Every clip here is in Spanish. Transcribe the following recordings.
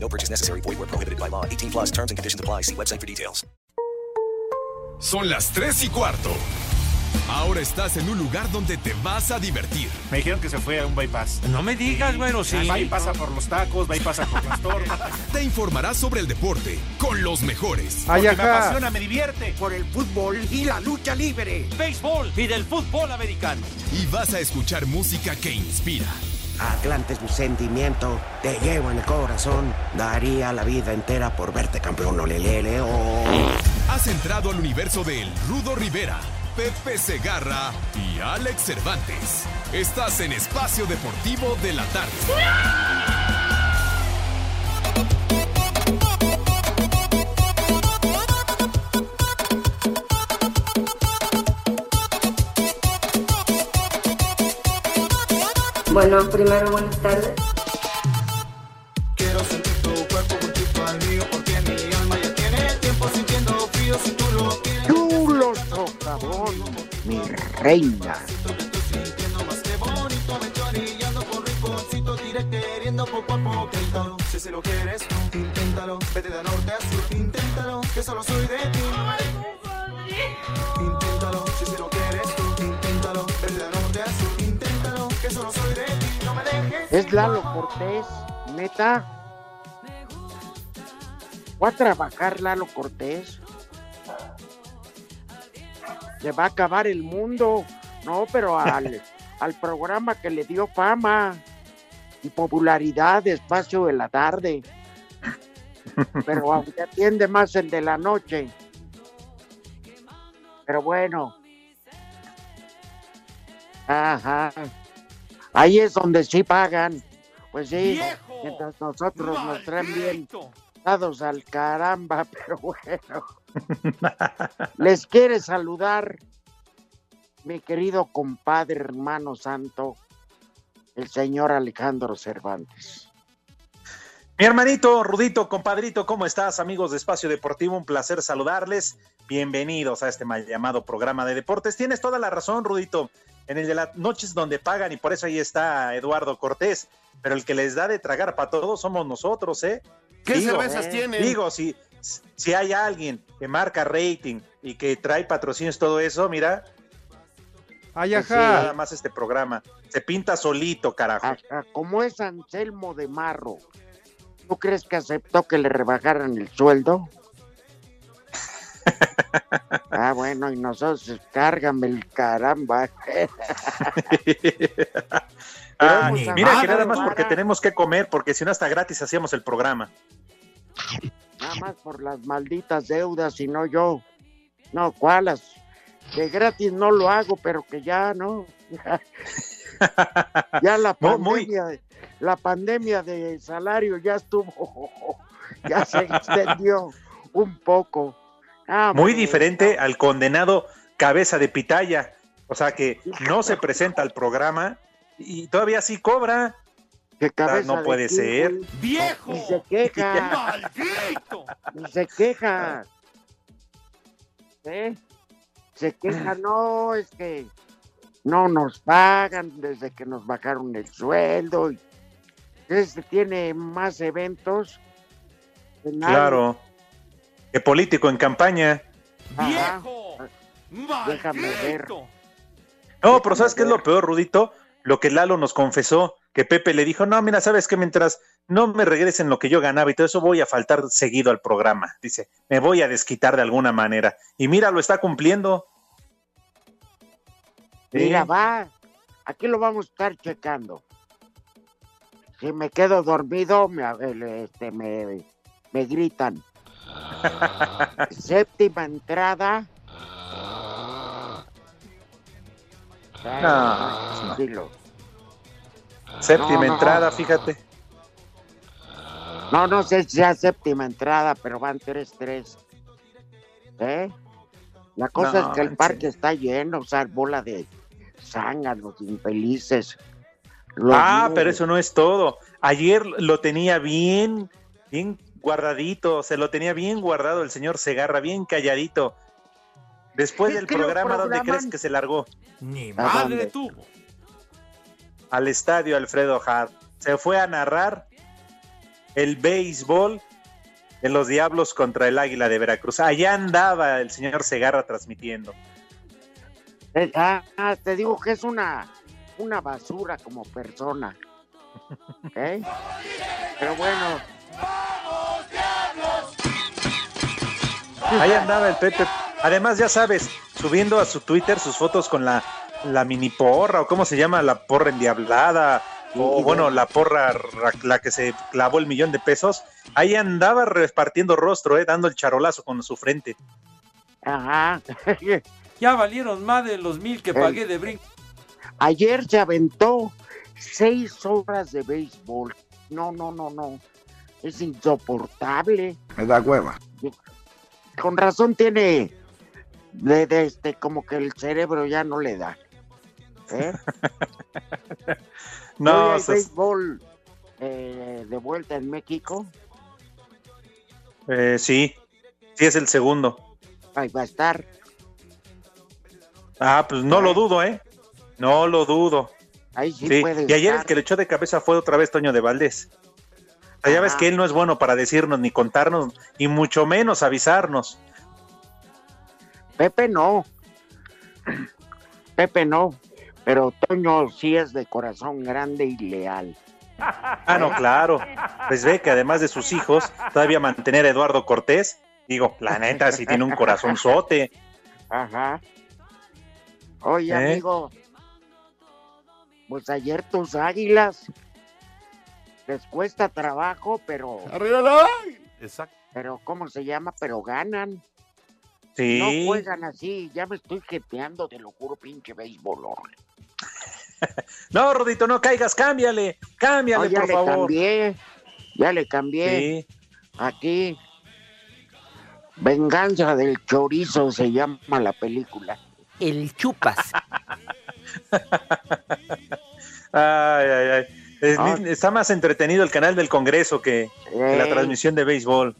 No purchase necessary. Void where prohibited by law. 18 plus terms and conditions apply. See website for details. Son las 3 y cuarto. Ahora estás en un lugar donde te vas a divertir. Me dijeron que se fue a un bypass. No me digas, bueno, sí. Va y pasa por los tacos, va y pasa por las tortas. Te informarás sobre el deporte con los mejores. Porque me apasiona, me divierte. Por el fútbol y la lucha libre. Béisbol y del fútbol americano. Y vas a escuchar música que inspira. Atlante es mi sentimiento, te llevo en el corazón. Daría la vida entera por verte campeón, olelele, oh. Has entrado al universo de El Rudo Rivera, Pepe Segarra y Alex Cervantes. Estás en Espacio Deportivo de la Tarde. Bueno, primero buenas tardes. Quiero sentir tu cuerpo juntito al mío porque mi alma ya tiene tiempo sintiendo frío si tú lo quieres. Chulo socavón, mi reina. Yo estoy sintiendo más que bonito, me estoy anillando con rinconcito, diré queriendo poco a poco. Inténtalo, si se lo quieres, inténtalo, vete de norte a sur, inténtalo, que solo soy de ti. Es Lalo Cortés, neta. ¿Va a trabajar Lalo Cortés? Se va a acabar el mundo. No, pero al, al programa que le dio fama y popularidad espacio de la tarde. Pero aunque atiende más el de la noche. Pero bueno. Ajá. Ahí es donde sí pagan. Pues sí, mientras nosotros nos traen bien dados al caramba, pero bueno. Les quiere saludar mi querido compadre hermano santo, el señor Alejandro Cervantes. Mi hermanito, Rudito, compadrito, ¿cómo estás, amigos de Espacio Deportivo? Un placer saludarles. Bienvenidos a este mal llamado programa de deportes. Tienes toda la razón, Rudito. En el de las noches donde pagan, y por eso ahí está Eduardo Cortés. Pero el que les da de tragar para todos somos nosotros, ¿eh? ¿Qué Digo, cervezas eh, tienen? Digo, si, si hay alguien que marca rating y que trae patrocinios, todo eso, mira. Ay, pues sí, ajá. nada más este programa. Se pinta solito, carajo. Ajá, como es Anselmo de Marro, ¿tú crees que aceptó que le rebajaran el sueldo? ah, bueno, y nosotros, cárgame el caramba. Ah, hemos mira que nada más porque tenemos que comer, porque si no hasta gratis hacíamos el programa. Nada más por las malditas deudas y no yo. No, ¿cuáles? De gratis no lo hago, pero que ya, ¿no? Ya, la muy- pandemia, la pandemia de salario ya estuvo, ya se extendió un poco. Ah, Muy bueno, diferente al condenado cabeza de pitaya. O sea que no se presenta al programa y todavía sí cobra. sea, cabeza no de puede ser. ¡Viejo! Ni se queja, ¡Maldito! ni se queja. ¿Eh? Se queja, no, es que no nos pagan desde que nos bajaron el sueldo. Y este tiene más eventos. que nadie. Claro. Que político en campaña. ¡Viejo! Déjame ver. No, pero ¿sabes qué es lo peor, Rudito? Lo que Lalo nos confesó, que Pepe le dijo, no, mira, sabes que mientras no me regresen lo que yo ganaba y todo eso, voy a faltar seguido al programa. Dice, me voy a desquitar de alguna manera. Y mira, lo está cumpliendo. Mira, Sí. va. Aquí lo vamos a estar checando. Si me quedo dormido, me, este, me, me gritan. Séptima entrada. No, no. Dilo. Séptima No, no. entrada, fíjate. No, no sé si sea séptima entrada, pero van 3-3. ¿Eh? La cosa es que el parque está lleno, o sea, bola de zánganos infelices. Los ah, niños- pero eso no es todo. Ayer lo tenía bien, bien guardadito, se lo tenía bien guardado el señor Segarra, bien calladito. Después Es del programa, ¿dónde crees que se largó? Ni ¿A madre dónde? tuvo. Al estadio Alfredo Hart. Se fue a narrar el béisbol de los Diablos contra el Águila de Veracruz. Allá andaba el señor Segarra transmitiendo. Eh, ah, ah, te digo que es una, una basura como persona. ¿Eh? Pero bueno, Ahí andaba el Pepe. Además, ya sabes, subiendo a su Twitter sus fotos con la, la mini porra, o cómo se llama, la porra endiablada, o bueno, la porra, ra- la que se clavó el millón de pesos. Ahí andaba repartiendo rostro, eh, dando el charolazo con su frente. ajá. Ya valieron más de los mil que pagué de brinco. Ayer se aventó seis horas de béisbol. No, no, no, no. Es insoportable. Me da hueva. Con razón tiene de, de este, como que el cerebro ya no le da. ¿Eh? No, hay béisbol eh, de vuelta en México. eh, sí, sí es el segundo. Ahí va a estar. Ah, pues no lo dudo, ¿eh? No lo dudo. Ahí sí, Sí, puede y ayer el que le echó de cabeza fue otra vez Toño de Valdés. O sea, ya ves que él no es bueno para decirnos ni contarnos, y mucho menos avisarnos. Pepe no. Pepe no. Pero Toño sí es de corazón grande y leal. Ah, no, claro. Pues ve que además de sus hijos, todavía mantener a Eduardo Cortés, digo, la neta, si tiene un corazonzote. Ajá. Oye, ¿Eh? amigo. Pues ayer tus águilas les cuesta trabajo, pero, Exacto. pero ¿cómo se llama? Pero ganan. Sí. No juegan así. Ya me estoy jeteando, te lo juro, pinche béisbol. No, Rodito, no caigas, cámbiale, cámbiale, Oh, ya por le favor. cambié. Ya le cambié. Sí. Aquí. Venganza del chorizo se llama la película. El chupas. Ay, ay, ay. Es- Ah. Está más entretenido el canal del Congreso que, la transmisión de béisbol.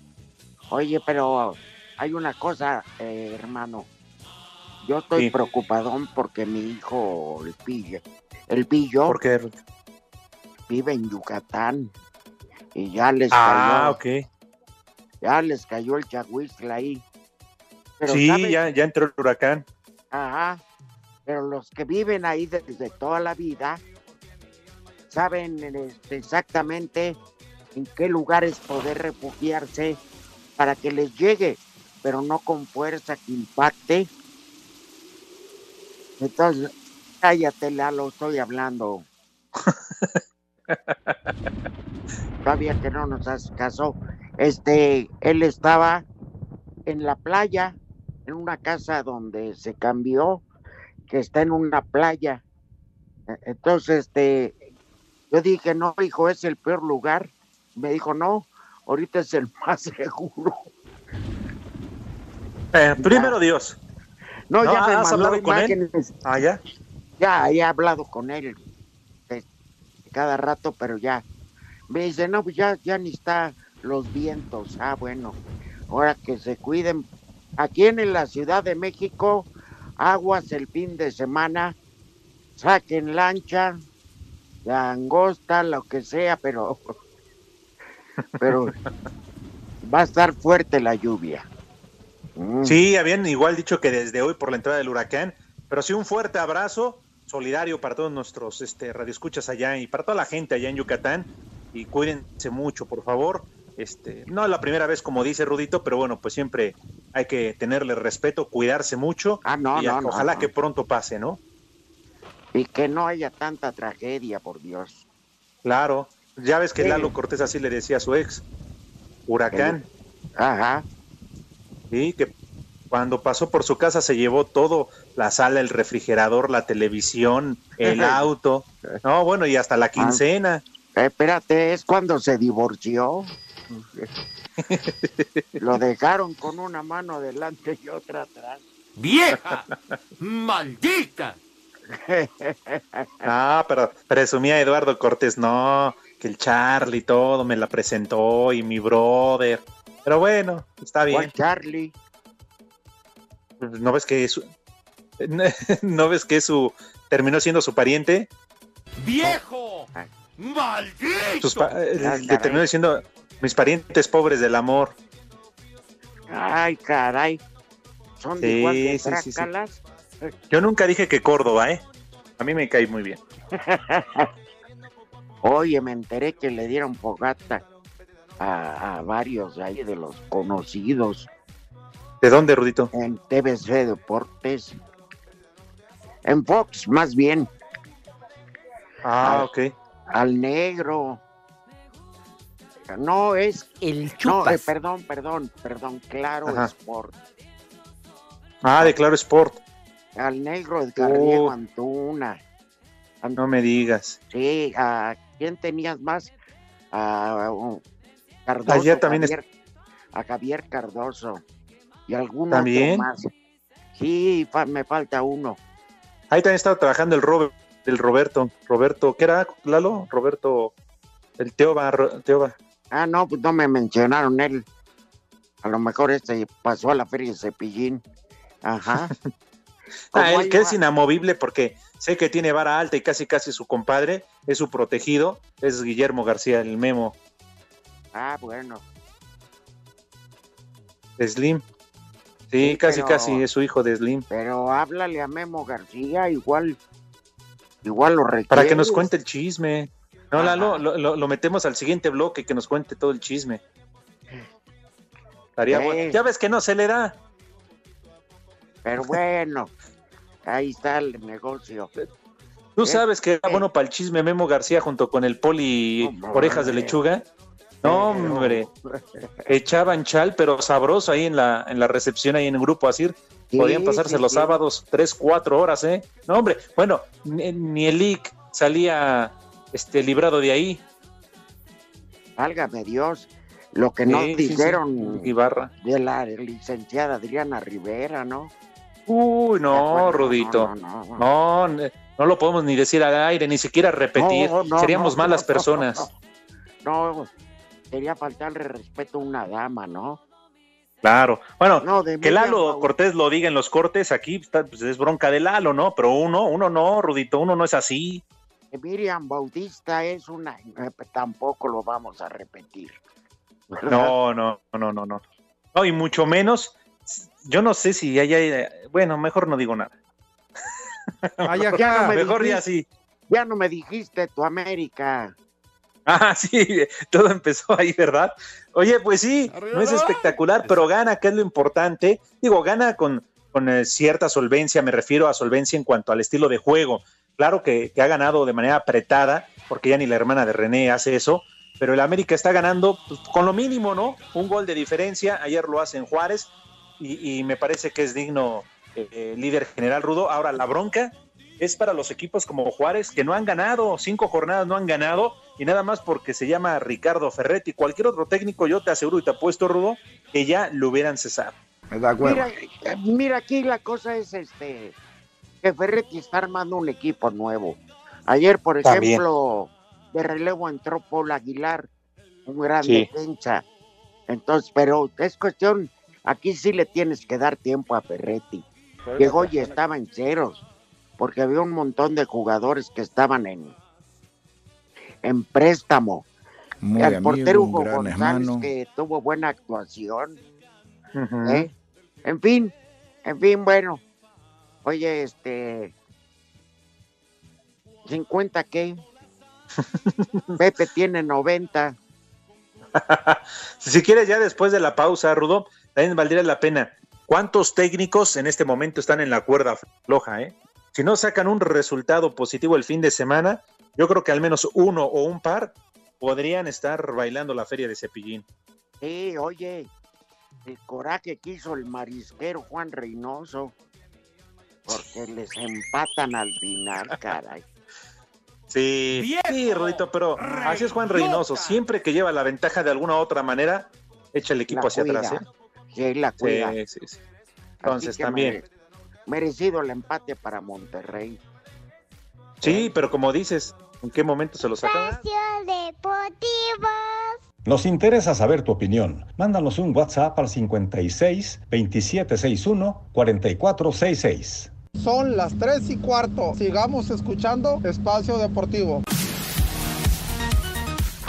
Oye, pero hay una cosa, eh, hermano. Yo estoy Sí. preocupadón porque mi hijo, el pillo, el pillo Porque. vive en Yucatán y ya les Ah, cayó, ok. ya les cayó el chagüistle ahí. Pero Sí, ¿sabes? ya, ya entró el huracán. Ajá. Pero los que viven ahí desde toda la vida saben este, exactamente en qué lugares poder refugiarse para que les llegue, pero no con fuerza que impacte. Entonces, cállate, Lalo, estoy hablando. Todavía que no nos hace caso. Este, él estaba en la playa, en una casa donde se cambió, que está en una playa. E- Entonces, este, yo dije, no, hijo, es el peor lugar. Me dijo, no, ahorita es el más seguro. Eh, primero Dios. No, No, ya me ¿has mandó hablado con él? Ah, ya. Ya, he hablado con él eh, cada rato, pero ya. Me dice, no, pues ya, ya ni está los vientos. Ah, bueno, ahora que se cuiden. Aquí en la Ciudad de México, aguas el fin de semana, saquen lancha, langosta, lo que sea, pero, pero va a estar fuerte la lluvia. Mm. Sí, habían igual dicho que desde hoy por la entrada del huracán, pero sí un fuerte abrazo solidario para todos nuestros este, radioescuchas allá y para toda la gente allá en Yucatán y cuídense mucho, por favor. Este, no es la primera vez como dice Rudito, pero bueno, pues siempre hay que tenerle respeto, cuidarse mucho Ah, no, y no, ojalá no. que pronto pase, ¿no? Y que no haya tanta tragedia, por Dios. Claro, ya ves que Sí. Lalo Cortés así le decía a su ex, huracán, Ajá. sí, que cuando pasó por su casa se llevó todo, la sala, el refrigerador, la televisión, el auto, no, bueno, y hasta la quincena. Eh, espérate, ¿es cuando se divorció? Lo dejaron con una mano adelante y otra atrás. ¡Vieja! ¡Maldita! Ah, pero presumía Eduardo Cortés, no, que el Charlie todo me la presentó y mi brother. Pero bueno, está bien. ¿Cuál Charlie? ¿No ves que su, no ves que su terminó siendo su pariente? ¡Viejo! ¡Maldito! pa- eh, le terminó diciendo mis parientes pobres del amor. Ay, caray. Son de igual de sí, sí, sí. trácalas. Yo nunca dije que Córdoba, ¿eh? A mí me cae muy bien. Oye, me enteré que le dieron fogata a, a varios de ahí de los conocidos ¿De dónde, Rudito? en TVC Deportes. En Fox, más bien, Ah, Ah. ok. al negro. No, es. El No, chupas. eh, perdón, perdón, perdón, claro, Ajá. Sport. Ah, de Claro Sport. Al negro Diego Oh. Antuna. Ant- No me digas. Sí, ¿a quién tenías más? A uh, Cardoso. También es- Javier- A Javier Cardoso. Y algún ¿También? más. Sí, fa- me falta uno. Ahí también estaba trabajando el Robert, el Roberto. Roberto, ¿qué era, Lalo? Roberto, el Teoba, Teoba. Ah, no, pues no me mencionaron él. A lo mejor este pasó a la feria de Cepillín. Ajá. Ah, él que es inamovible porque sé que tiene vara alta y casi casi su compadre, es su protegido, es Guillermo García, el memo Ah, bueno. Slim. Sí, Sí, casi pero- casi es su hijo de Slim. Pero háblale a Memo García, igual. Igual lo. Para que nos cuente el chisme. No. Lalo, lo, lo- lo metemos al siguiente bloque que nos cuente todo el chisme. Estaría Sí. bueno. Ya ves que no se le da. Pero bueno, ahí está el negocio. Tú ¿Eh? sabes que era ¿Eh? bueno para el chisme Memo García junto con el poli. Orejas de Lechuga. No, hombre. Echaban chal, pero sabroso ahí en la, en la recepción, ahí en el grupo así. Sí, Podían pasarse sí, los sí. sábados tres, cuatro horas, ¿eh? No, hombre. Bueno, ni, ni el IC salía este, librado de ahí. Válgame Dios. Lo que nos dijeron Ibarra. de la licenciada Adriana Rivera, ¿no? Uy, no, Bueno, Rudito. No, no, no. No, ne- no lo podemos ni decir al aire, ni siquiera repetir. Seríamos malas personas. No, quería faltarle respeto a una dama, ¿no? Claro. Bueno, No, que Lalo Cortés lo diga en los cortes, aquí está, pues, es bronca de Lalo, ¿no? Pero uno, uno no, Rudito, uno no es así. que Miriam Bautista es una... eh, Tampoco lo vamos a repetir. ¿verdad? No, no, no, no, no. No, y mucho menos, yo no sé si haya, bueno, mejor no digo nada. Ay, Ya ajá. no me Mejor ya dijiste, sí. ya no me dijiste tu América. Ah, sí, todo empezó ahí, ¿verdad? Oye, pues sí, no es espectacular, pero gana, que es lo importante. Digo, gana con, con eh, cierta solvencia, me refiero a solvencia en cuanto al estilo de juego. Claro que, que ha ganado de manera apretada, porque ya ni la hermana de René hace eso, pero el América está ganando pues, con lo mínimo, ¿no? Un gol de diferencia, ayer lo hace en Juárez, y, y me parece que es digno eh, líder general Rudo. Ahora, la bronca es para los equipos como Juárez, que no han ganado, cinco jornadas no han ganado, y nada más porque se llama Ricardo Ferretti. Cualquier otro técnico, yo te aseguro y te apuesto, Rudo, que ya lo hubieran cesado. Mira, eh, mira, aquí la cosa es este que Ferretti está armando un equipo nuevo. Ayer, por También. ejemplo, de relevo entró Paul Aguilar, un gran Sí. defensa. Entonces, pero es cuestión, aquí sí le tienes que dar tiempo a Ferretti. Llegó y estaba en ceros, porque había un montón de jugadores que estaban en, en préstamo. Muy el amigo, portero Hugo González, hermano. que tuvo buena actuación. ¿eh? En fin, en fin, bueno. Oye, este. ¿50 qué? Pepe tiene 90. si quieres, ya después de la pausa, Rudo, también valdría la pena. ¿Cuántos técnicos en este momento están en la cuerda floja? Eh? Si no sacan un resultado positivo el fin de semana, yo creo que al menos uno o un par podrían estar bailando la feria de Cepillín. Sí, oye, el coraje que hizo el marisquero Juan Reynoso. Porque les empatan al final, caray. Sí, sí, pero así es Juan Reynoso. Siempre que lleva la ventaja de alguna otra manera, echa el equipo hacia atrás. ¿eh? Sí, la cuida. Sí, sí, sí. Entonces también. merecido el empate para Monterrey. Sí, pero como dices, ¿en qué momento se lo sacan? Deportivo. Nos interesa saber tu opinión. Mándanos un WhatsApp al 56 2761 4466. Son las 3 y cuarto. Sigamos escuchando Espacio Deportivo.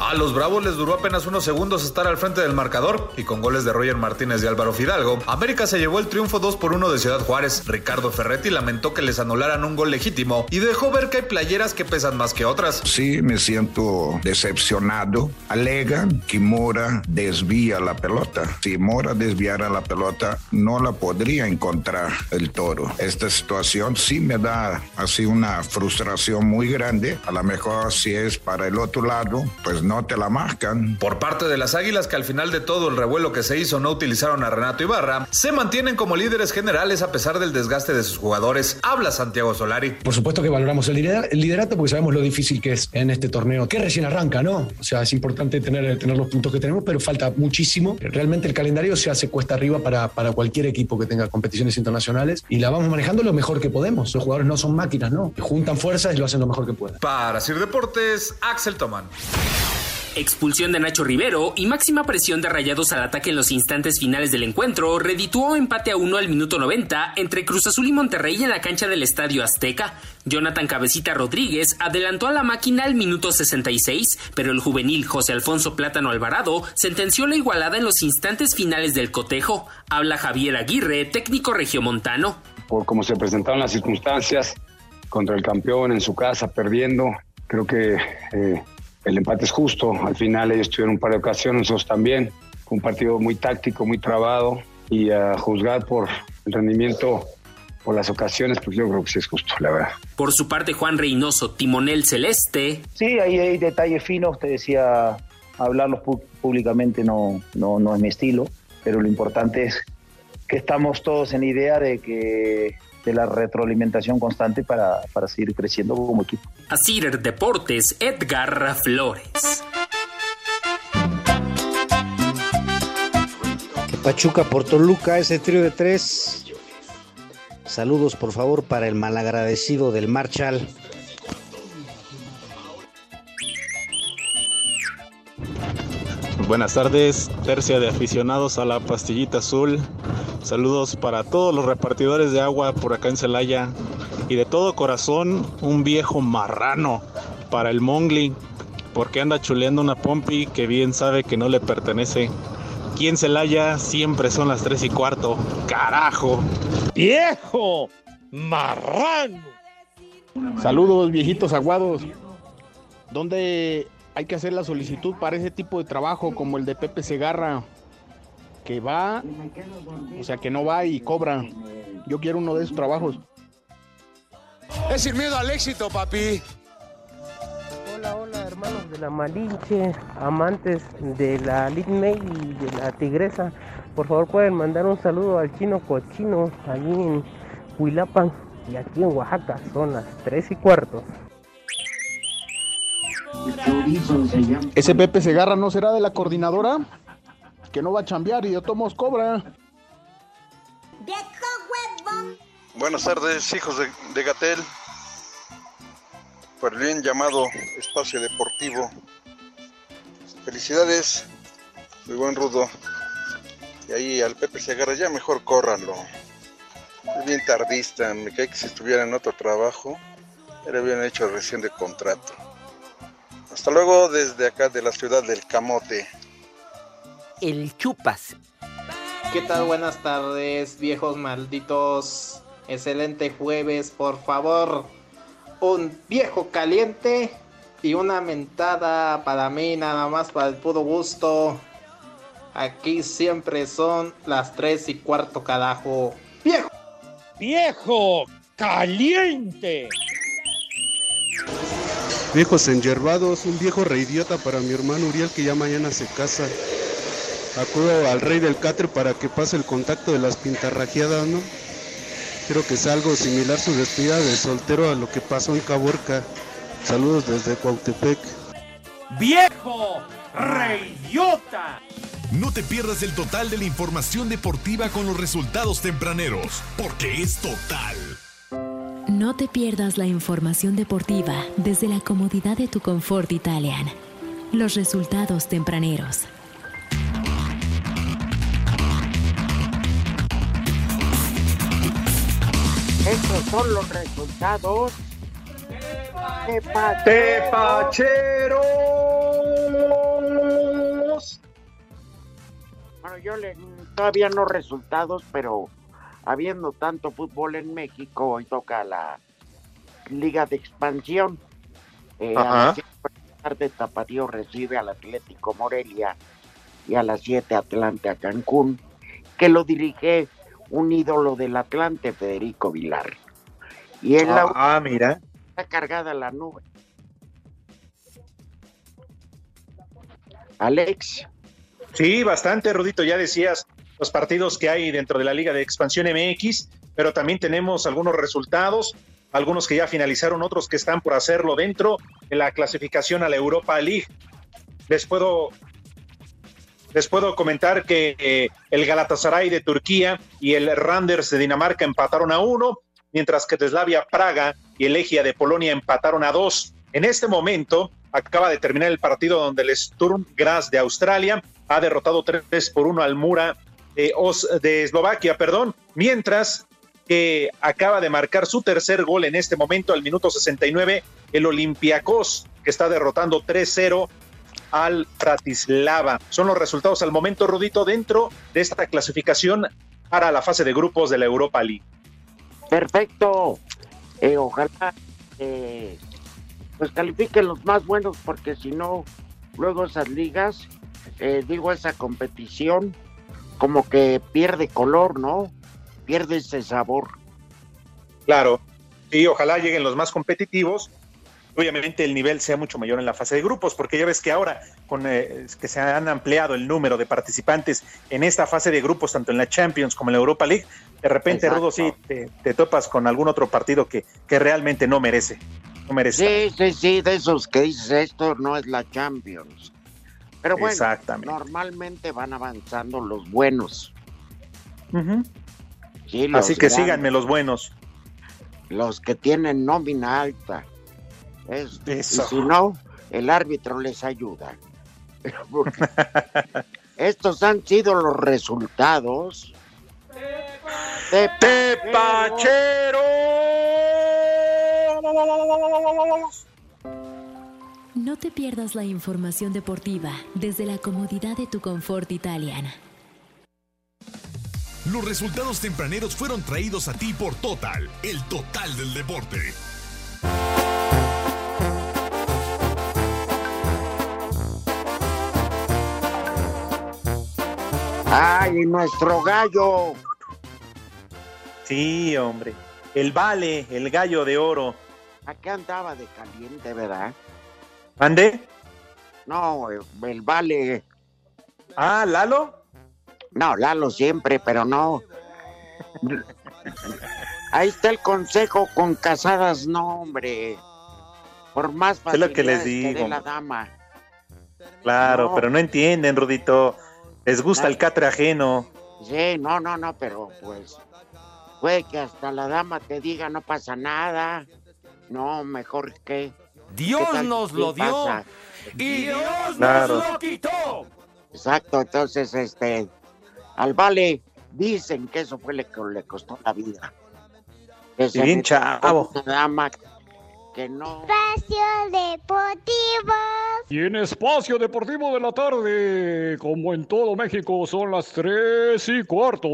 A los Bravos les duró apenas unos segundos estar al frente del marcador y con goles de Roger Martínez y Álvaro Fidalgo, América se llevó el triunfo 2 por 1 de Ciudad Juárez. Ricardo Ferretti lamentó que les anularan un gol legítimo y dejó ver que hay playeras que pesan más que otras. Sí, me siento decepcionado. Alegan que Mora desvía la pelota. Si Mora desviara la pelota, no la podría encontrar el toro. Esta situación sí me da así una frustración muy grande. A lo mejor si es para el otro lado, pues no te la marcan. Por parte de las Águilas, que al final de todo el revuelo que se hizo no utilizaron a Renato Ibarra, se mantienen como líderes generales a pesar del desgaste de sus jugadores. Habla Santiago Solari. Por supuesto que valoramos el liderato porque sabemos lo difícil que es en este torneo, que recién arranca, ¿no? O sea, es importante tener, tener los puntos que tenemos, pero falta muchísimo. Realmente el calendario se hace cuesta arriba para, para cualquier equipo que tenga competiciones internacionales y la vamos manejando lo mejor que podemos. Los jugadores no son máquinas, ¿no? Juntan fuerzas y lo hacen lo mejor que pueden. Para Sir Deportes, Axel Toman. Expulsión de Nacho Rivero y máxima presión de Rayados al ataque en los instantes finales del encuentro redituó empate a uno al minuto 90 entre Cruz Azul y Monterrey en la cancha del Estadio Azteca. Jonathan Cabecita Rodríguez adelantó a la máquina al minuto 66, pero el juvenil José Alfonso Plátano Alvarado sentenció la igualada en los instantes finales del cotejo. Habla Javier Aguirre, técnico regiomontano. Por cómo se presentaron las circunstancias contra el campeón en su casa perdiendo, creo que eh, el empate es justo. Al final ellos tuvieron un par de ocasiones, nosotros también. Fue un partido muy táctico, muy trabado y a juzgar por el rendimiento, por las ocasiones, pues yo creo que sí es justo, la verdad. Por su parte, Juan Reynoso, timonel celeste. Sí, ahí hay detalles finos, te decía, hablarlos públicamente no, no, no es mi estilo, pero lo importante es que estamos todos en idea de que de la retroalimentación constante para, para seguir creciendo como equipo. Asir Deportes, Edgar Flores. Pachuca por Toluca, ese trío de tres. Saludos por favor para el malagradecido del Marshall. Buenas tardes, tercia de aficionados a la pastillita azul. Saludos para todos los repartidores de agua por acá en Celaya. Y de todo corazón, un viejo marrano para el Mongli, porque anda chuleando una pompi que bien sabe que no le pertenece. Aquí en Celaya siempre son las tres y cuarto. ¡Carajo! ¡Viejo marrano! Saludos, viejitos aguados. ¿Dónde hay que hacer la solicitud para ese tipo de trabajo como el de Pepe Segarra? Que va, o sea, que no va y cobra. Yo quiero uno de esos trabajos. Es sin miedo al éxito, papi. Hola, hola, hermanos de la Malinche, amantes de la Litmey y de la Tigresa. Por favor, pueden mandar un saludo al chino cochino allí en Huilapan y aquí en Oaxaca. Son las 3 y cuarto. ¿Ese Pepe Segarra no será de la coordinadora? Que no va a chambear y de tomos cobra. Buenas tardes, hijos de, de Gatel. Por el bien llamado espacio deportivo. Felicidades, muy buen rudo. Y ahí al Pepe se agarra, ya mejor córranlo. Es bien tardista, me cae que si estuviera en otro trabajo, era bien hecho recién de contrato. Hasta luego desde acá de la ciudad del Camote el chupas. ¿Qué tal? Buenas tardes, viejos malditos. Excelente jueves, por favor. Un viejo caliente y una mentada para mí, nada más para el puro gusto. Aquí siempre son las tres y cuarto, carajo. ¡Viejo! ¡Viejo caliente! Viejos enjervados, un viejo reidiota para mi hermano Uriel que ya mañana se casa. Acudo al rey del catre para que pase el contacto de las pintarrajeadas, ¿no? Creo que es algo similar su despedida de soltero a lo que pasó en Caborca. Saludos desde Cuautepec. ¡Viejo! ¡Reyota! No te pierdas el total de la información deportiva con los resultados tempraneros, porque es total. No te pierdas la información deportiva desde la comodidad de tu confort Italian. Los resultados tempraneros. Estos son los resultados. ¡Tepacheros! Bueno, yo le, todavía no resultados, pero habiendo tanto fútbol en México, hoy toca la Liga de Expansión. Eh, a las siete de la tarde Tapatío recibe al Atlético Morelia y a las 7 Atlante a Cancún, que lo dirige un ídolo del Atlante, Federico Vilar. Y en la Ah, ah, mira. está cargada la nube. Alex. Sí, bastante, Rudito. Ya decías los partidos que hay dentro de la Liga de Expansión MX, pero también tenemos algunos resultados, algunos que ya finalizaron, otros que están por hacerlo dentro de la clasificación a la Europa League. Les puedo, les puedo comentar que eh, el Galatasaray de Turquía y el Randers de Dinamarca empataron a uno, mientras que Deslavia Praga y el Legia de Polonia empataron a dos. En este momento acaba de terminar el partido donde el Sturm Graz de Australia ha derrotado 3 por 1 al Mura de, de Eslovaquia, perdón, mientras que acaba de marcar su tercer gol en este momento al minuto 69 el Olympiacos, que está derrotando 3-0 al Bratislava. Son los resultados al momento, Rudito, dentro de esta clasificación para la fase de grupos de la Europa League. Perfecto. Eh, ojalá eh, pues califiquen los más buenos, porque si no, luego esas ligas, eh, digo, esa competición, como que pierde color, ¿no? Pierde ese sabor. Claro, sí, ojalá lleguen los más competitivos. Obviamente el nivel sea mucho mayor en la fase de grupos, porque ya ves que ahora con eh, que se han ampliado el número de participantes en esta fase de grupos, tanto en la Champions como en la Europa League, de repente, Exacto. Rudo, sí, te, te topas con algún otro partido que, que realmente no merece. No merece. Sí, sí, sí, de esos que dices, esto no es la Champions. Pero bueno, normalmente van avanzando los buenos. Ujú. Sí, los Así que grandes, síganme los buenos. Los que tienen nómina alta. Es- y si no, el árbitro les ayuda. Porque estos han sido los resultados. de No te pierdas la información deportiva desde la comodidad de tu confort Italian. Los resultados tempraneros fueron traídos a ti por Total, el total del deporte. ¡Ay, nuestro gallo! Sí, hombre. El Vale, el gallo de oro. Acá andaba de caliente, ¿verdad? ¿Ande? No, el vale. Ah, Lalo. No, Lalo siempre, pero no. Ahí está el consejo con casadas, no, hombre. Por más Es lo que les facilidades digo. dé la dama. Claro, No. pero no entienden, Rudito. Les gusta el catre ajeno. Sí, no, no, no, pero pues. Puede que hasta la dama te diga no pasa nada. No, mejor que. Dios ¿qué tal nos lo dio pasa? y Dios Claro. nos lo quitó. Exacto, entonces, este. Al vale dicen que eso fue lo que le costó la vida. Que se Bien chavo. Una dama que no. Espacio Deportivo. Y en Espacio Deportivo de la Tarde, como en todo México, son las 3 y cuarto.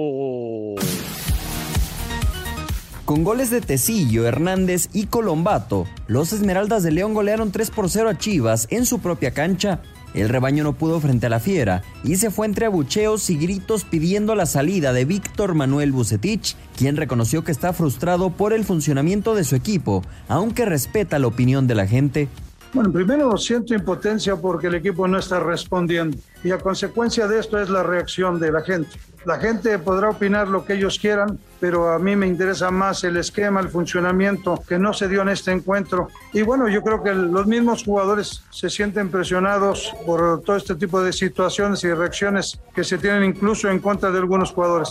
Con goles de Tecillo, Hernández y Colombato, los Esmeraldas de León golearon 3 por 0 a Chivas en su propia cancha. El rebaño no pudo frente a la fiera y se fue entre abucheos y gritos pidiendo la salida de Víctor Manuel Bucetich, quien reconoció que está frustrado por el funcionamiento de su equipo, aunque respeta la opinión de la gente. Bueno, primero siento impotencia porque el equipo no está respondiendo y a consecuencia de esto es la reacción de la gente. La gente podrá opinar lo que ellos quieran, pero a mí me interesa más el esquema, el funcionamiento que no se dio en este encuentro. Y bueno, yo creo que los mismos jugadores se sienten presionados por todo este tipo de situaciones y reacciones que se tienen incluso en contra de algunos jugadores.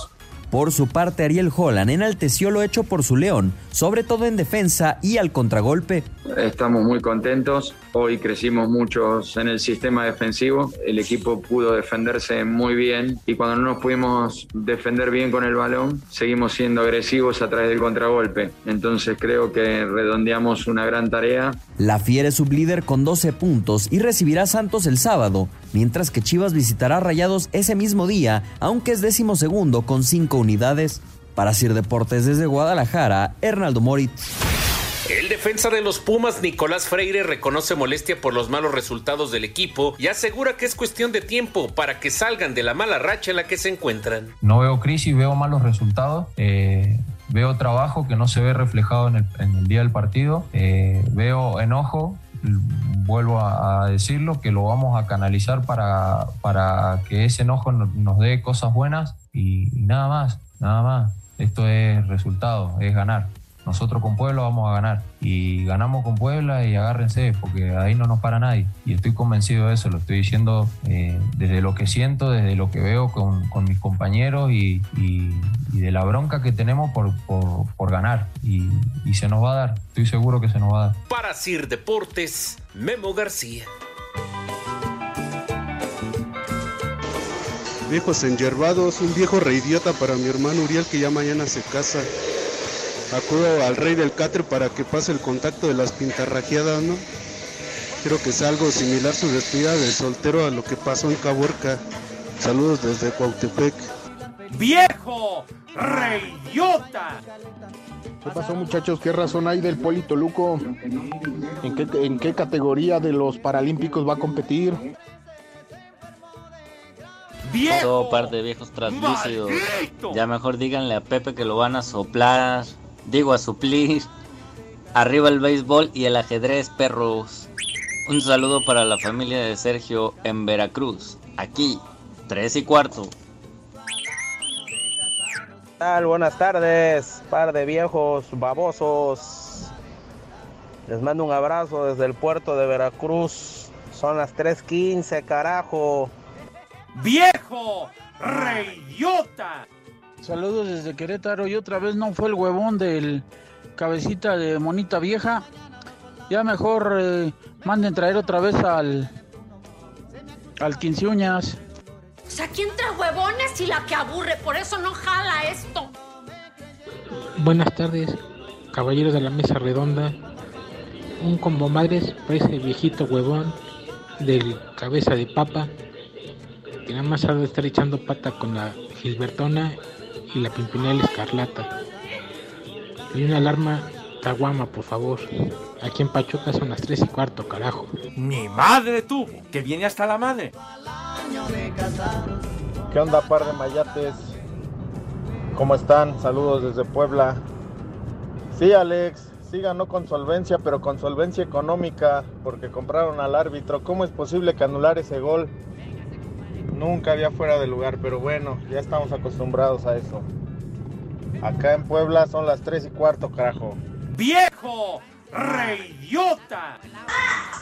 Por su parte, Ariel Holland enalteció lo hecho por su León, sobre todo en defensa y al contragolpe. Estamos muy contentos. Hoy crecimos muchos en el sistema defensivo. El equipo pudo defenderse muy bien y cuando no nos pudimos defender bien con el balón, seguimos siendo agresivos a través del contragolpe. Entonces creo que redondeamos una gran tarea. La Fiera es sublíder con 12 puntos y recibirá a Santos el sábado, mientras que Chivas visitará Rayados ese mismo día, aunque es décimo segundo con 5 unidades. Para Sir Deportes desde Guadalajara, Hernaldo Moritz. El defensa de los Pumas, Nicolás Freire, reconoce molestia por los malos resultados del equipo y asegura que es cuestión de tiempo para que salgan de la mala racha en la que se encuentran. No veo crisis, veo malos resultados. Eh, veo trabajo que no se ve reflejado en el, día del partido. Eh, veo enojo, vuelvo a, decirlo, que lo vamos a canalizar para, para que ese enojo nos, dé cosas buenas y nada más, nada más. Esto es resultado, es ganar. Nosotros con Puebla vamos a ganar. Y ganamos con Puebla y agárrense, porque ahí no nos para nadie. Y estoy convencido de eso, lo estoy diciendo eh, desde lo que siento, desde lo que veo con, mis compañeros y, de la bronca que tenemos por, por, ganar. Y, y se nos va a dar, estoy seguro que se nos va a dar. Para Sir Deportes, Memo García. Viejos enyerbados, un viejo reidiota para mi hermano Uriel que ya mañana se casa. Acudo al rey del catre para que pase el contacto de las pintarrajeadas, ¿no? Quiero que sea algo similar su despedida de soltero a lo que pasó en Caborca. Saludos desde Cuautepec. ¡Viejo! ¡Reyota! ¿Qué pasó muchachos? ¿Qué razón hay del Polito Luco? ¿En qué, ¿En qué categoría de los Paralímpicos va a competir? Todo parte de viejos translúcidos. Ya mejor díganle a Pepe que lo van a soplar. Digo a suplir. Arriba el béisbol y el ajedrez, perros. Un saludo para la familia de Sergio en Veracruz. Aquí, 3 y cuarto. tal? Buenas tardes, par de viejos babosos. Les mando un abrazo desde el puerto de Veracruz. Son las 3.15, carajo. ¡Viejo! ¡Reyota! Saludos desde Querétaro y otra vez no fue el huevón del cabecita de monita vieja. Ya mejor eh, manden traer otra vez al al quince uñas. O sea, ¿quién trae huevones y la que aburre? Por eso no jala esto. Buenas tardes, caballeros de la mesa redonda. Un combo madres parece viejito huevón del cabeza de papa que nada más ha de estar echando pata con la Gilbertona y la Pimpinela Escarlata. Y una alarma Taguama, por favor. Aquí en Pachuca son las 3 y cuarto, carajo. ¡Mi madre tú! ¡Que viene hasta la madre! ¿Qué onda, par de mayates? ¿Cómo están? Saludos desde Puebla. Sí, Alex, sí ganó con solvencia, pero con solvencia económica, porque compraron al árbitro. ¿Cómo es posible que anular ese gol? Nunca había fuera de lugar, pero bueno, ya estamos acostumbrados a eso. Acá en Puebla son las 3 y cuarto, carajo. ¡Viejo! ¡Reyota!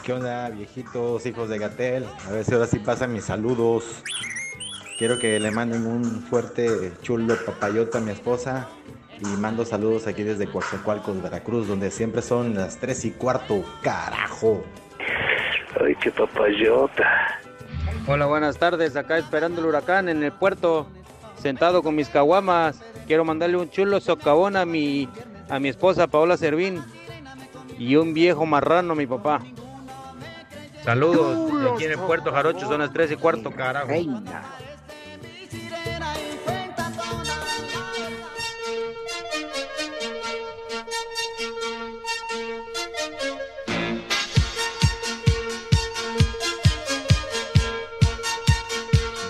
¿Qué onda, viejitos, hijos de Gatel? A ver si ahora sí pasan mis saludos. Quiero que le manden un fuerte chulo papayota a mi esposa. Y mando saludos aquí desde Coatzacoalcos, Veracruz, donde siempre son las 3 y cuarto, carajo. Ay, qué papayota. Hola, buenas tardes. Acá esperando el huracán en el puerto, sentado con mis caguamas. Quiero mandarle un chulo socavón a mi, a mi esposa Paola Servín y un viejo marrano a mi papá. Saludos. aquí en el puerto Jarocho son las 3 y cuarto, carajo.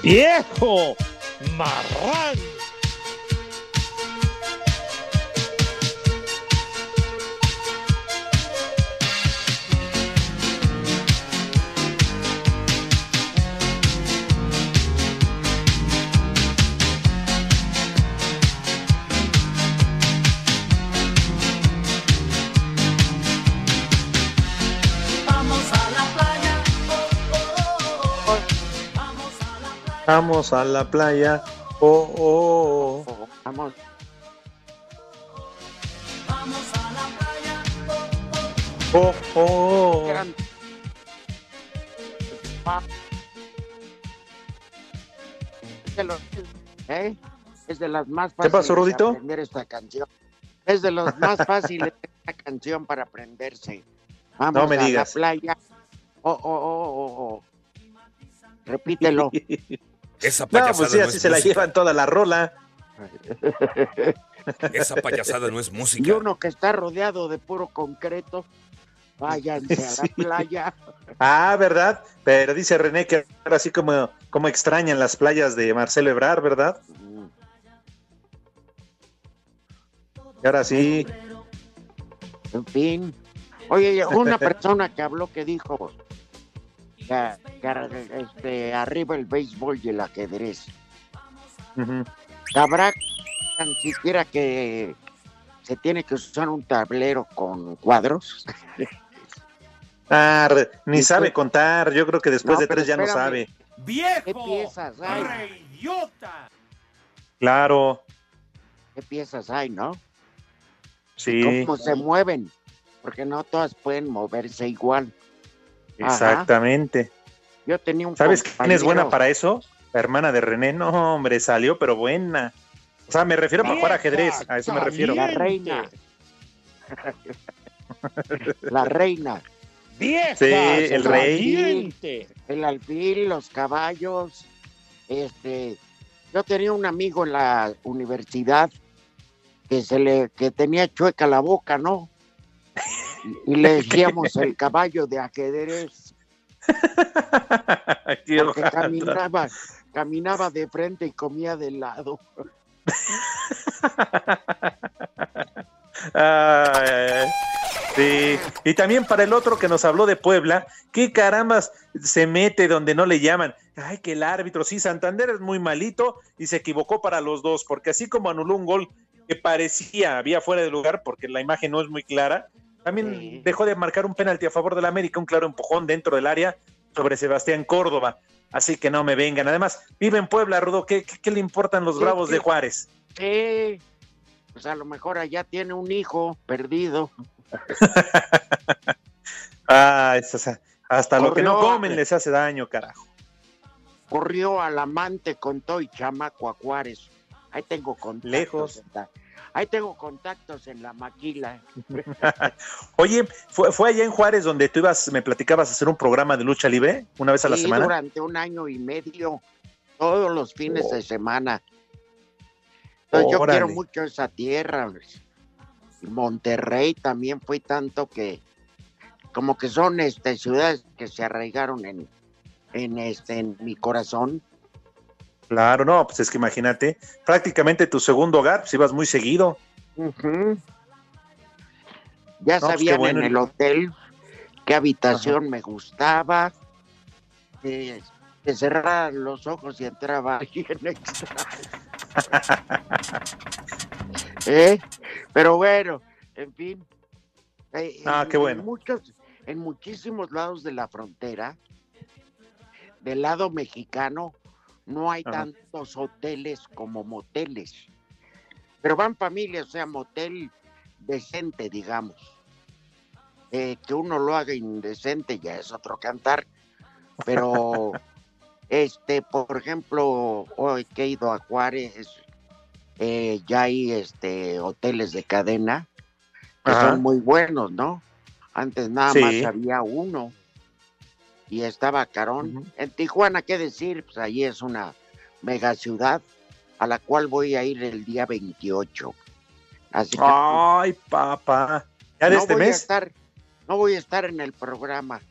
Viejo marrán. Vamos a la playa. Oh, oh, oh. Vamos. Oh, oh. Gran- Ah. Es de, los- ¿eh? Es de las más ¿Qué fáciles pasó, de Rudito? aprender esta canción. Es de los más fáciles esta canción para aprenderse. Vamos No me a digas. la playa. Oh, oh, oh, oh, oh. Repítelo. Esa No, payasada pues sí, no así es se la música. llevan toda la rola. Esa payasada no es Y música. uno que está rodeado de puro concreto, váyanse a la playa. Ah, ¿verdad? Pero dice René que ahora sí como, como extrañan las playas de Marcelo Ebrar, ¿verdad? Y ahora sí. En fin. Oye, una persona que habló que dijo este, arriba el béisbol y el ajedrez. Ujú. Habrá tan siquiera que se tiene que usar un tablero con cuadros. Ah, re- ni ¿Y sabe contar. Yo creo que después No, de tres ya no sabe. ¡Viejo! ¿Qué piezas hay? ¡Reyota! Claro, ¿Qué piezas hay, no? sí, ¿Cómo se mueven? Porque no todas pueden moverse igual. Ajá. exactamente. Yo tenía un ¿Sabes quién es buena para eso? La hermana de René. No, hombre, salió, pero buena. O sea, me refiero para jugar ajedrez. A eso me refiero. La reina. La reina. ¡Vieja! Sí, el rey. El alfil, los caballos. Este, yo tenía un amigo en la universidad que se le que tenía chueca la boca, ¿no? Y, le decíamos el caballo de ajedrez porque caminaba caminaba de frente y comía de lado. Sí. Y también para el otro que nos habló de Puebla, ¿qué carambas se mete donde no le llaman? Ay, que el árbitro, sí, Santander es muy malito y se equivocó para los dos, porque así como anuló un gol que parecía había fuera de lugar, porque la imagen no es muy clara, también Sí. dejó de marcar un penalti a favor del América, un claro empujón dentro del área sobre Sebastián Córdoba. Así que no me vengan. Además, vive en Puebla, Rudo. ¿Qué, qué, qué le importan los Sí, bravos sí. de Juárez? Sí, pues a lo mejor allá tiene un hijo perdido. Ah, es- o sea, hasta lo que no comen les hace daño, carajo. Corrió al amante con todo y chamaco a Juárez. Ahí tengo contactos. Lejos. Ahí tengo contactos en la maquila. Oye, ¿fue, ¿fue allá en Juárez donde tú ibas, me platicabas, hacer un programa de lucha libre una vez a la Sí, semana? durante un año y medio, todos los fines Oh. de semana. Entonces, yo quiero mucho esa tierra. pues. Monterrey también fue tanto que, como que son este, ciudades que se arraigaron en, en, este, en mi corazón. Claro, no, pues es que imagínate, prácticamente tu segundo hogar, pues ibas muy seguido. Ya No, pues, sabían bueno. en el hotel qué habitación me gustaba, que, que los ojos y entraba alguien extra. ¿Eh? Pero bueno, en fin. eh, Ah, en- qué bueno. En, muchos, en muchísimos lados de la frontera, del lado mexicano, no hay Ajá. tantos hoteles como moteles. Pero van familias, o sea, motel decente, digamos. Eh, que uno lo haga indecente ya es otro cantar. Pero, este, por ejemplo, hoy que he ido a Juárez, eh, ya hay este hoteles de cadena que Ajá. son muy buenos, ¿no? Antes nada Sí. más había uno y estaba carón. En Tijuana, ¿qué decir? Pues ahí es una mega ciudad a la cual voy a ir el día 28. Así que Ay, papá. ¿Ya de no este voy a mes? estar, no voy a estar en el programa.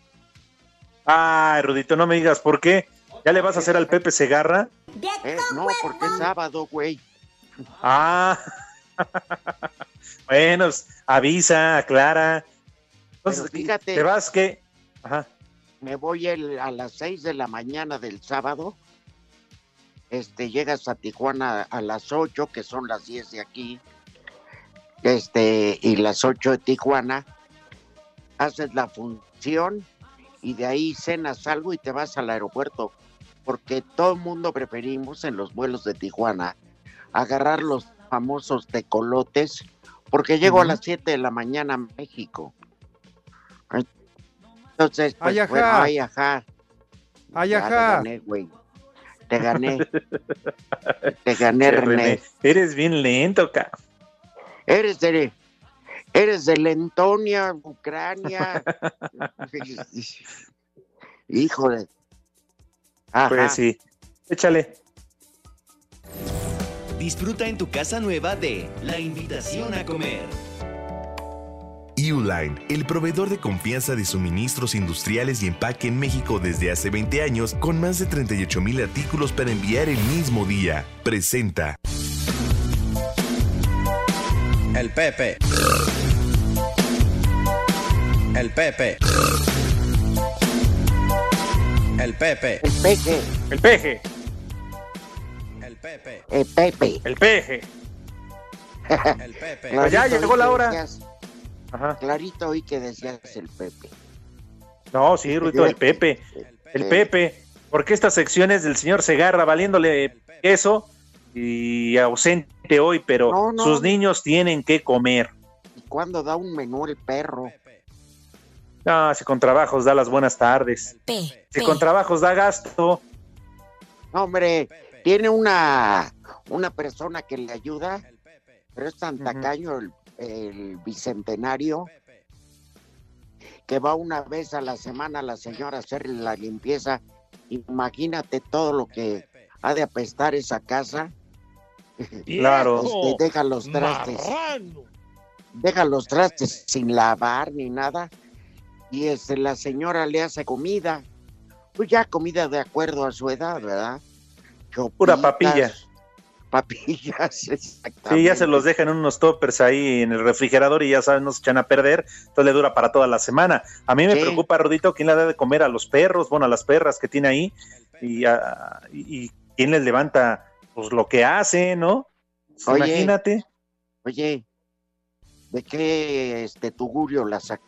Ay, Rudito, no me digas por qué. ¿Ya le vas a hacer al Pepe Segarra? Eh, no, porque es sábado, güey. Ah. bueno, pues, avisa, aclara. Entonces, Pero fíjate- ¿te vas qué? Ajá. Me voy el- a las 6 de la mañana del sábado. Este, llegas a Tijuana a las 8, que son las 10 de aquí. Este, y las 8 de Tijuana. Haces la función y de ahí cenas algo y te vas al aeropuerto. porque todo el mundo preferimos en los vuelos de Tijuana agarrar los famosos tecolotes, porque llego a las 7 de la mañana a México. Entonces, pues, Ay, ajá. bueno, ay, ajá. Ay, Ya te gané, güey. Te gané. te gané, René. René, Eres bien lento, ca. Eres de, eres de Lentonia, Ucrania. Hijo de. Ajá. Pues sí. Échale. Disfruta en tu casa nueva de La Invitación a Comer. Uline, el proveedor de confianza de suministros industriales y empaque en México desde hace 20 años, con más de 38 mil artículos para enviar el mismo día, presenta El Pepe. El Pepe. El Pepe. El peje. El peje. El Pepe. El Pepe. El peje. El Pepe. Pues ya llegó la hora. Ajá. Clarito oí que decías el Pepe. No, sí, Ruito, el Pepe. El Pepe. Porque esta sección es del señor Segarra valiéndole queso y ausente hoy, pero No, no. sus niños tienen que comer. ¿Y cuándo da un menú el perro? Ah, si con trabajos da las buenas tardes. Si con trabajos da gasto. No, hombre, tiene una, una persona que le ayuda, pero es tan tacaño el, el bicentenario que va una vez a la semana a la señora a hacerle la limpieza. Imagínate todo lo que ha de apestar esa casa. Claro. Este, deja los trastes. Deja los trastes sin lavar ni nada. Y este, la señora le hace comida. Pues ya comida de acuerdo a su edad, ¿verdad? Pura papilla. Papillas, exactamente. Sí, ya se los dejan en unos toppers ahí en el refrigerador y ya saben, no se echan a perder, entonces le dura para toda la semana. A mí me Sí. preocupa, Rodito, quién le da de comer a los perros, bueno, a las perras que tiene ahí, y, a- y- y quién les levanta pues lo que hace, ¿no? Pues, Oye. Imagínate. Oye, ¿de qué este tugurio la sacó?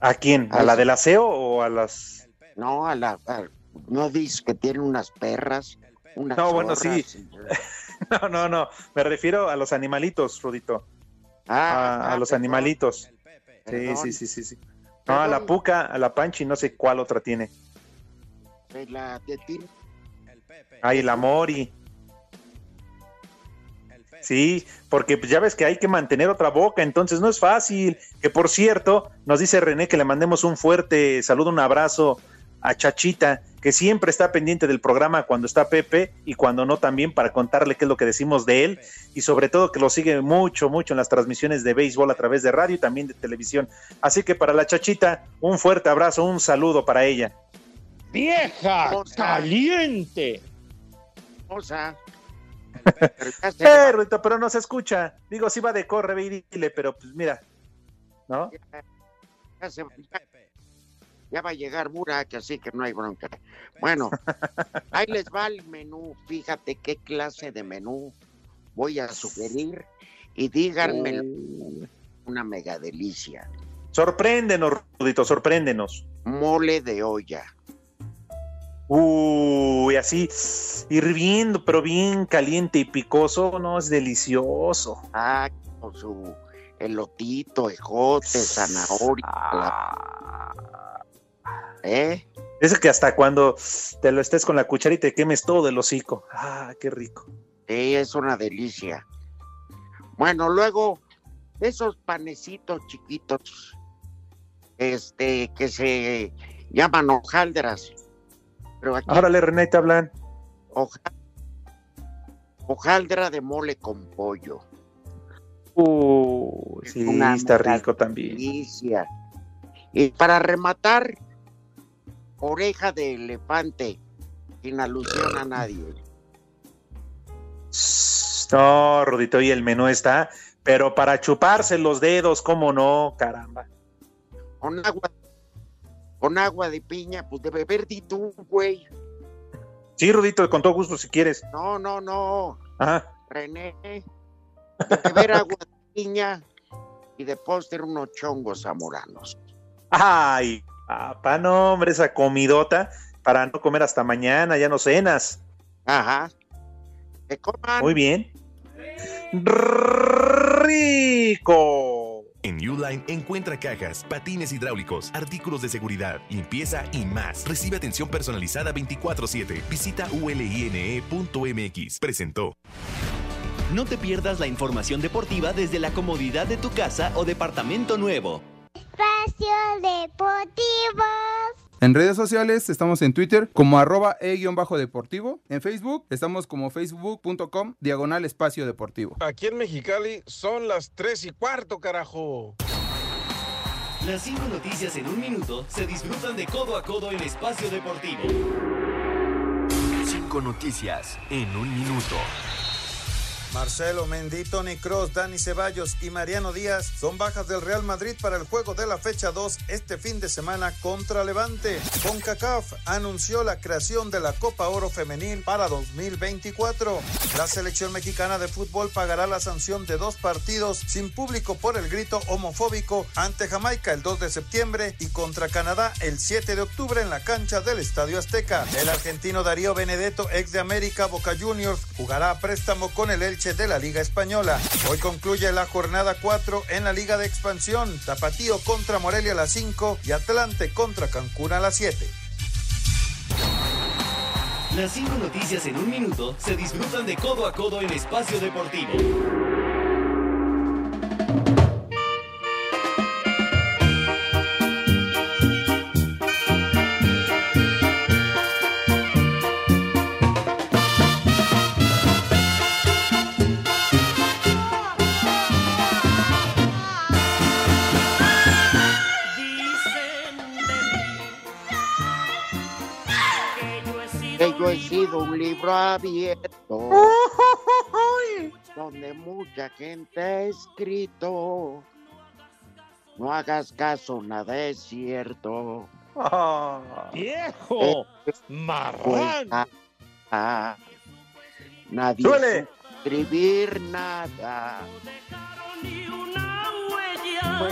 ¿A quién? ¿A la del aseo o a las...? No, a la... a- no dices que tiene unas perras, No, bueno, sí. No, no, no, me refiero a los animalitos, Rodito. Ah, a, a ah, los perdón. animalitos. Sí, sí, sí, sí, sí. No, a la Puca, a la Panchi, no sé cuál otra tiene. La de ti- Ay, el Amori. Sí, porque pues, ya ves que hay que mantener otra boca, entonces no es fácil. Que por cierto, nos dice René que le mandemos un fuerte saludo, un abrazo a Chachita, que siempre está pendiente del programa cuando está Pepe y cuando no también para contarle qué es lo que decimos de él y sobre todo que lo sigue mucho, mucho en las transmisiones de béisbol a través de radio y también de televisión. Así que para la Chachita, un fuerte abrazo, un saludo para ella. ¡Vieja caliente! O sea, Ruito, pero no se escucha. Digo, sí va de corre, ve y dile, pero pues mira, ¿no? ya, se- ya- ya va a llegar Burak, así que no hay bronca. Bueno, ahí les va el menú. Fíjate qué clase de menú voy a sugerir y díganme una mega delicia. Sorpréndenos, Rudito, sorpréndenos. Mole de olla. Uy, así hirviendo, pero bien caliente y picoso, no es delicioso. Ah, con su elotito, ejote, zanahoria. Ah. ¿Eh? Es que hasta cuando te lo estés con la cucharita y te quemes todo el hocico. Ah, qué rico. Sí, es una delicia. Bueno, luego, esos panecitos chiquitos, este, que se llaman hojaldras. Pero aquí, Órale, René, te hablan. hoja- hojaldra de mole con pollo. Uy, sí, está rico también. Delicia. Y para rematar, oreja de elefante, sin alusión a nadie. No, Rudito, y el menú está, pero para chuparse los dedos, ¿cómo no? Caramba. Con agua, con agua de piña, pues de beber di tú, güey. Sí, Rudito, con todo gusto si quieres. No, no, no. Ajá. René, de beber agua de piña y de póster unos chongos zamoranos. Ay, papá, no, hombre, esa comidota para no comer hasta mañana, ya no cenas. Ajá. Que coman. Muy bien. Rico. En Uline encuentra cajas, patines hidráulicos, artículos de seguridad, limpieza y más. Recibe atención personalizada 24/7. Visita uline.mx. Presentó. No te pierdas la información deportiva desde la comodidad de tu casa o departamento nuevo. Espacio Deportivo. En redes sociales estamos en Twitter como arroba e-deportivo. En Facebook estamos como facebook.com diagonal espacio deportivo. Aquí en Mexicali son las 3 y cuarto, carajo. Las cinco noticias en un minuto se disfrutan de codo a codo en espacio deportivo. Cinco noticias en un minuto. Marcelo Mendy, Tony Cross, Dani Ceballos y Mariano Díaz son bajas del Real Madrid para el juego de la fecha 2 este fin de semana contra Levante. CONCACAF anunció la creación de la Copa Oro Femenil para 2024. La selección mexicana de fútbol pagará la sanción de dos partidos sin público por el grito homofóbico ante Jamaica el 2 de septiembre y contra Canadá el 7 de octubre en la cancha del Estadio Azteca. El argentino Darío Benedetto, ex de América Boca Juniors, jugará a préstamo con el De la Liga Española. Hoy concluye la jornada 4 en la Liga de Expansión. Tapatío contra Morelia a las 5 y Atlante contra Cancún a las 7. Las cinco noticias en un minuto se disfrutan de codo a codo en espacio deportivo. Sido un libro abierto. donde mucha gente ha escrito. No hagas caso, nada es cierto. ¡Viejo! Eh, ¡Marrán! ah, nadie Súbele. supo escribir nada. Huella.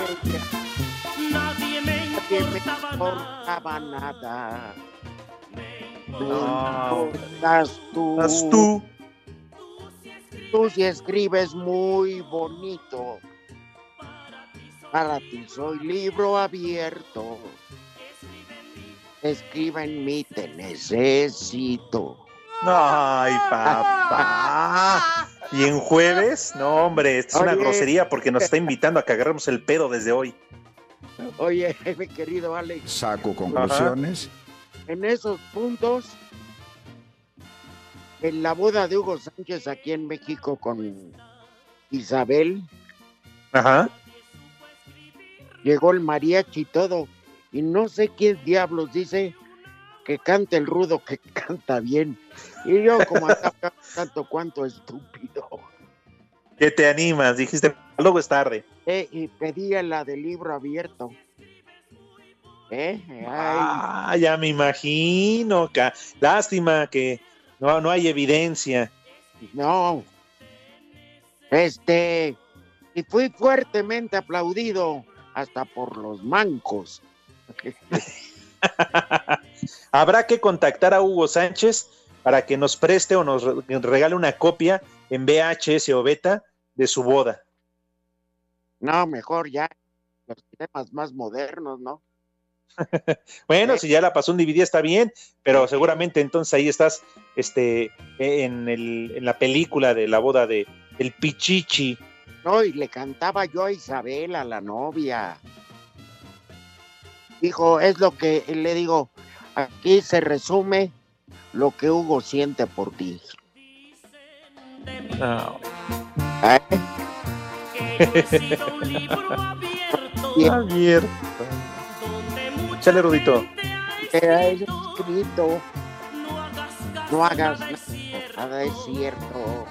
Nadie me Nadie me importaba nada. No importas tú. Estás tú. Tú sí escribes muy bonito. Para ti soy libro abierto. Escribe en mí, te necesito. Ay, papá. Y en jueves, no, hombre, esto es una grosería porque nos está invitando a que agarremos el pedo desde hoy. Oye, mi querido Alex, Saco conclusiones. En esos puntos, en la boda de Hugo Sánchez aquí en México con Isabel, Ajá. llegó el mariachi y todo, y no sé quién diablos dice que cante el rudo, que canta bien. Y yo como acá, tanto cuanto estúpido. ¿Qué te animas? Dijiste, luego es tarde. Eh, y pedía la del libro abierto. ¿Eh? Ah, ya me imagino. ca- Lástima que no, no hay evidencia. no. Este, y fui fuertemente aplaudido hasta por los mancos. Habrá que contactar a Hugo Sánchez para que nos preste o nos re- regale una copia en VHS o beta de su boda. No, mejor ya los temas más modernos, ¿no? Bueno, si ya la pasó un DVD está bien, pero seguramente entonces ahí estás este, en, el, en la película de la boda de El Pichichi. No, y le cantaba yo a Isabel, a la novia. Dijo, es lo que le digo, aquí se resume lo que Hugo siente por ti. No. ¿Eh? Abierto. Chale, Rudito. Ha escrito, no hagas nada, nada es cierto.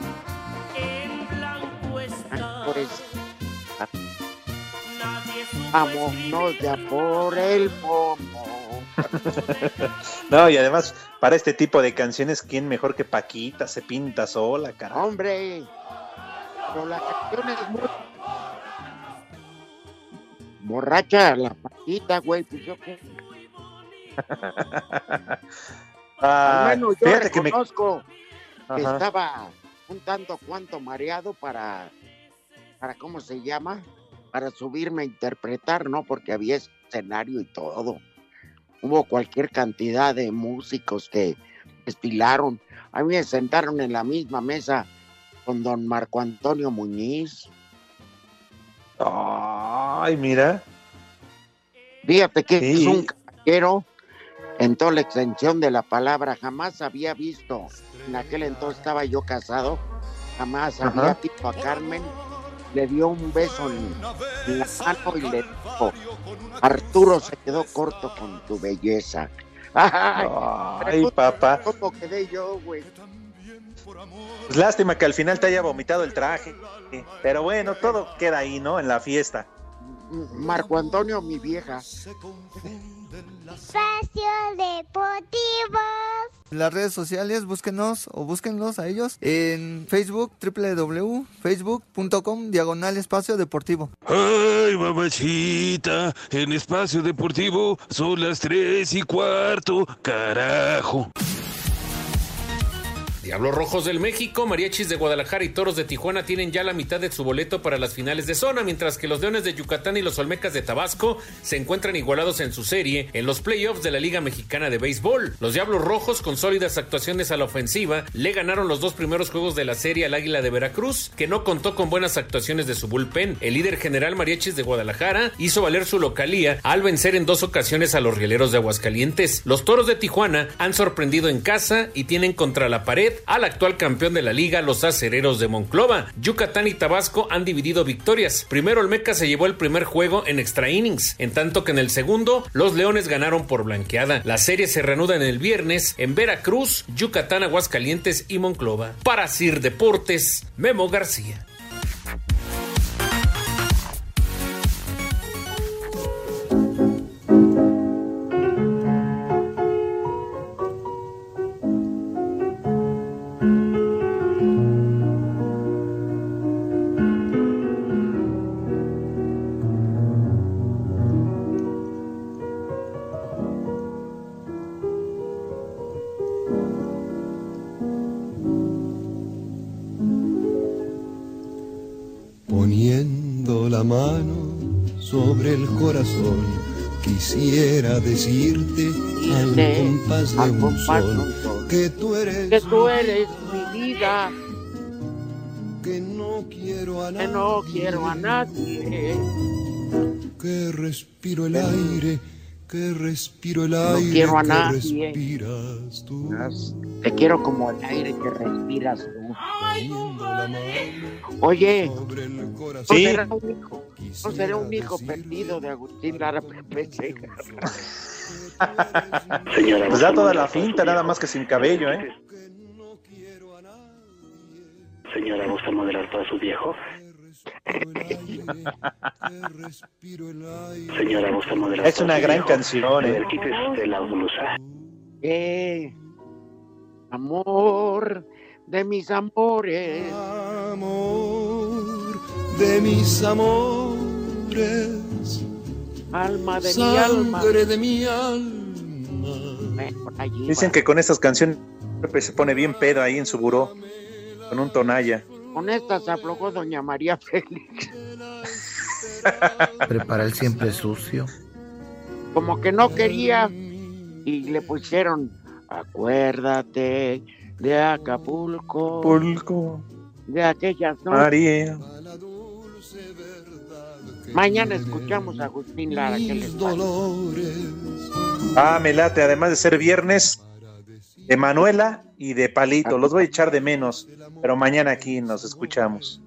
Pues, vámonos ya por el pomo. No, y además, para este tipo de canciones, ¿quién mejor que Paquita se pinta sola, cara? Hombre, pero la canción es muy borracha, la paquita, güey, pues yo qué. Ah, menos yo que me- reconozco que Ajá. estaba un tanto cuanto mareado para, para, ¿cómo se llama? Para subirme a interpretar, ¿no? Porque había escenario y todo. Hubo cualquier cantidad de músicos que desfilaron. A mí me sentaron en la misma mesa con don Marco Antonio Muñiz. Ay, mira. Fíjate que Sí. es un caballero en toda la extensión de la palabra. Jamás había visto, en aquel entonces estaba yo casado, jamás Ajá. había visto a Carmen. Le dio un beso en, la mano y le dijo, Arturo se quedó corto con tu belleza. Ay, Ay, papá. ¿Cómo quedé yo, güey? Pues lástima que al final te haya vomitado el traje. Pero bueno, todo queda ahí, ¿no? En la fiesta. Marco Antonio, mi vieja. Espacio Deportivo. Las redes sociales, búsquenos o búsquenlos a ellos en Facebook, www.facebook.com, diagonal espacio deportivo. Ay, mamachita, en espacio deportivo son las tres y cuarto, carajo. Diablos Rojos del México, Mariachis de Guadalajara y Toros de Tijuana tienen ya la mitad de su boleto para las finales de zona, mientras que los Leones de Yucatán y los Olmecas de Tabasco se encuentran igualados en su serie en los playoffs de la Liga Mexicana de Béisbol. Los Diablos Rojos, con sólidas actuaciones a la ofensiva, le ganaron los dos primeros juegos de la serie al Águila de Veracruz, que no contó con buenas actuaciones de su bullpen. El líder general Mariachis de Guadalajara hizo valer su localía al vencer en dos ocasiones a los Rieleros de Aguascalientes. Los Toros de Tijuana han sorprendido en casa y tienen contra la pared al actual campeón de la liga, los acereros de Monclova. Yucatán y Tabasco han dividido victorias. Primero Olmeca se llevó el primer juego en extra innings, en tanto que en el segundo los Leones ganaron por blanqueada. La serie se reanuda en el viernes en Veracruz, Yucatán, Aguascalientes y Monclova. Para Sir Deportes, Memo García. Corazón, quisiera decirte al compás de al un compás sol que tú eres, Que tú eres mi vida, que no quiero a que nadie, no quiero a nadie. que respiro el aire, que respiro el No aire, quiero a que nadie. respiras tú. Te quiero como el aire que respiras tú. Oye, ¿no Sí. será un no será un hijo perdido de Agustín Lara Pepe? Señora, pues da toda la finta, nada más que sin cabello, ¿eh? Señora, ¿gusta modelar para su viejo? Señora, ¿gusta modelar Es una su gran viejo? canción, A ¿eh? la blusa. Eh, amor de mis amores. Amor de mis amores, Alma de mi alma. de mi alma. Por allí Dicen va. que con estas canciones se pone bien pedo ahí en su buró, con un tonalla. Con esta se aflojó doña María Félix. Prepara el siempre sucio. Como que no quería y le pusieron acuérdate de Acapulco. Acapulco. De aquellas noches. María. Mañana escuchamos a Agustín Lara. ¿qué les? Ah, me late, además de ser viernes, de Manuela y de Palito. Los voy a echar de menos, pero mañana aquí nos escuchamos.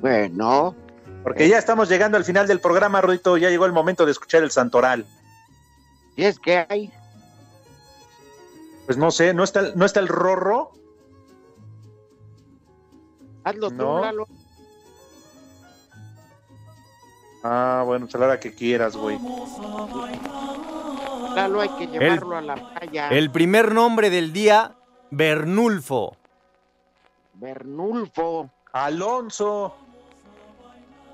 Bueno. Porque ya estamos llegando al final del programa, Rodito. Ya llegó el momento de escuchar el Santoral. ¿Y es que hay? Pues no sé, ¿no está, el- no está el Rorro? Hazlo tú, No. Lalo. Ah, bueno, pues a la hora que quieras, güey. Lalo hay que llevarlo a la playa. El primer nombre del día, Bernulfo. Bernulfo. Alonso.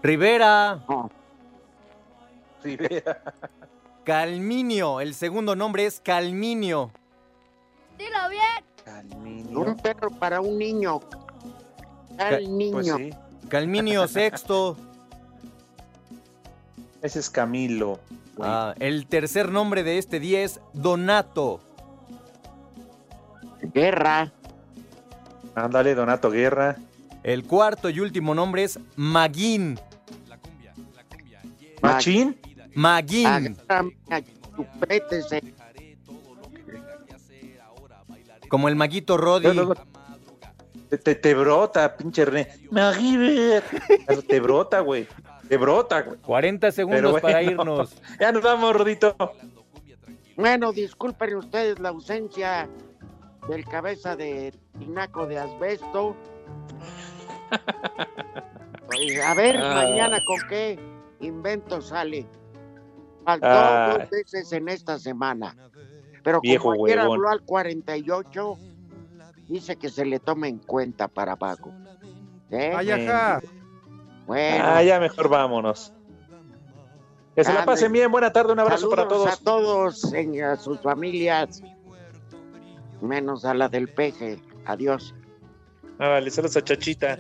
Rivera. Rivera. Calminio. El segundo nombre es Calminio. Dilo bien. Un perro para un niño. Al niño. Pues sí. Calminio sexto. Ese es Camilo. Ah, el tercer nombre de este día es Donato. Guerra. Ándale, Donato Guerra. El cuarto y último nombre es Maguín. Machín. Maguín. Agárrame a chupétese. Como el maguito Roddy. Te, te, te brota, pinche René. Te brota, güey. Te brota, güey. 40 segundos para irnos. Ya nos vamos, Rodito. Bueno, disculpen ustedes la ausencia del cabeza de tinaco de asbesto. Pues, a ver, Ah. mañana con qué invento sale. Faltó Ah. dos veces en esta semana. Pero Viejo como ayer huevón. habló al 48, dice que se le tome en cuenta para Paco. ¿Eh? Ay, ajá. Bueno, Ah, ya mejor vámonos. Que se la pasen bien. Buena tarde, un abrazo para todos. a todos, en- a sus familias, menos a la del peje. Adiós. Árale, saludos a Chachita.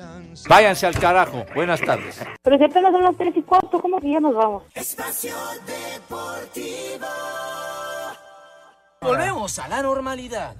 Váyanse al carajo. Buenas tardes. Pero si apenas son las tres y cuarto, ¿cómo que ya nos vamos? Espacio Deportivo. Volvemos a la normalidad.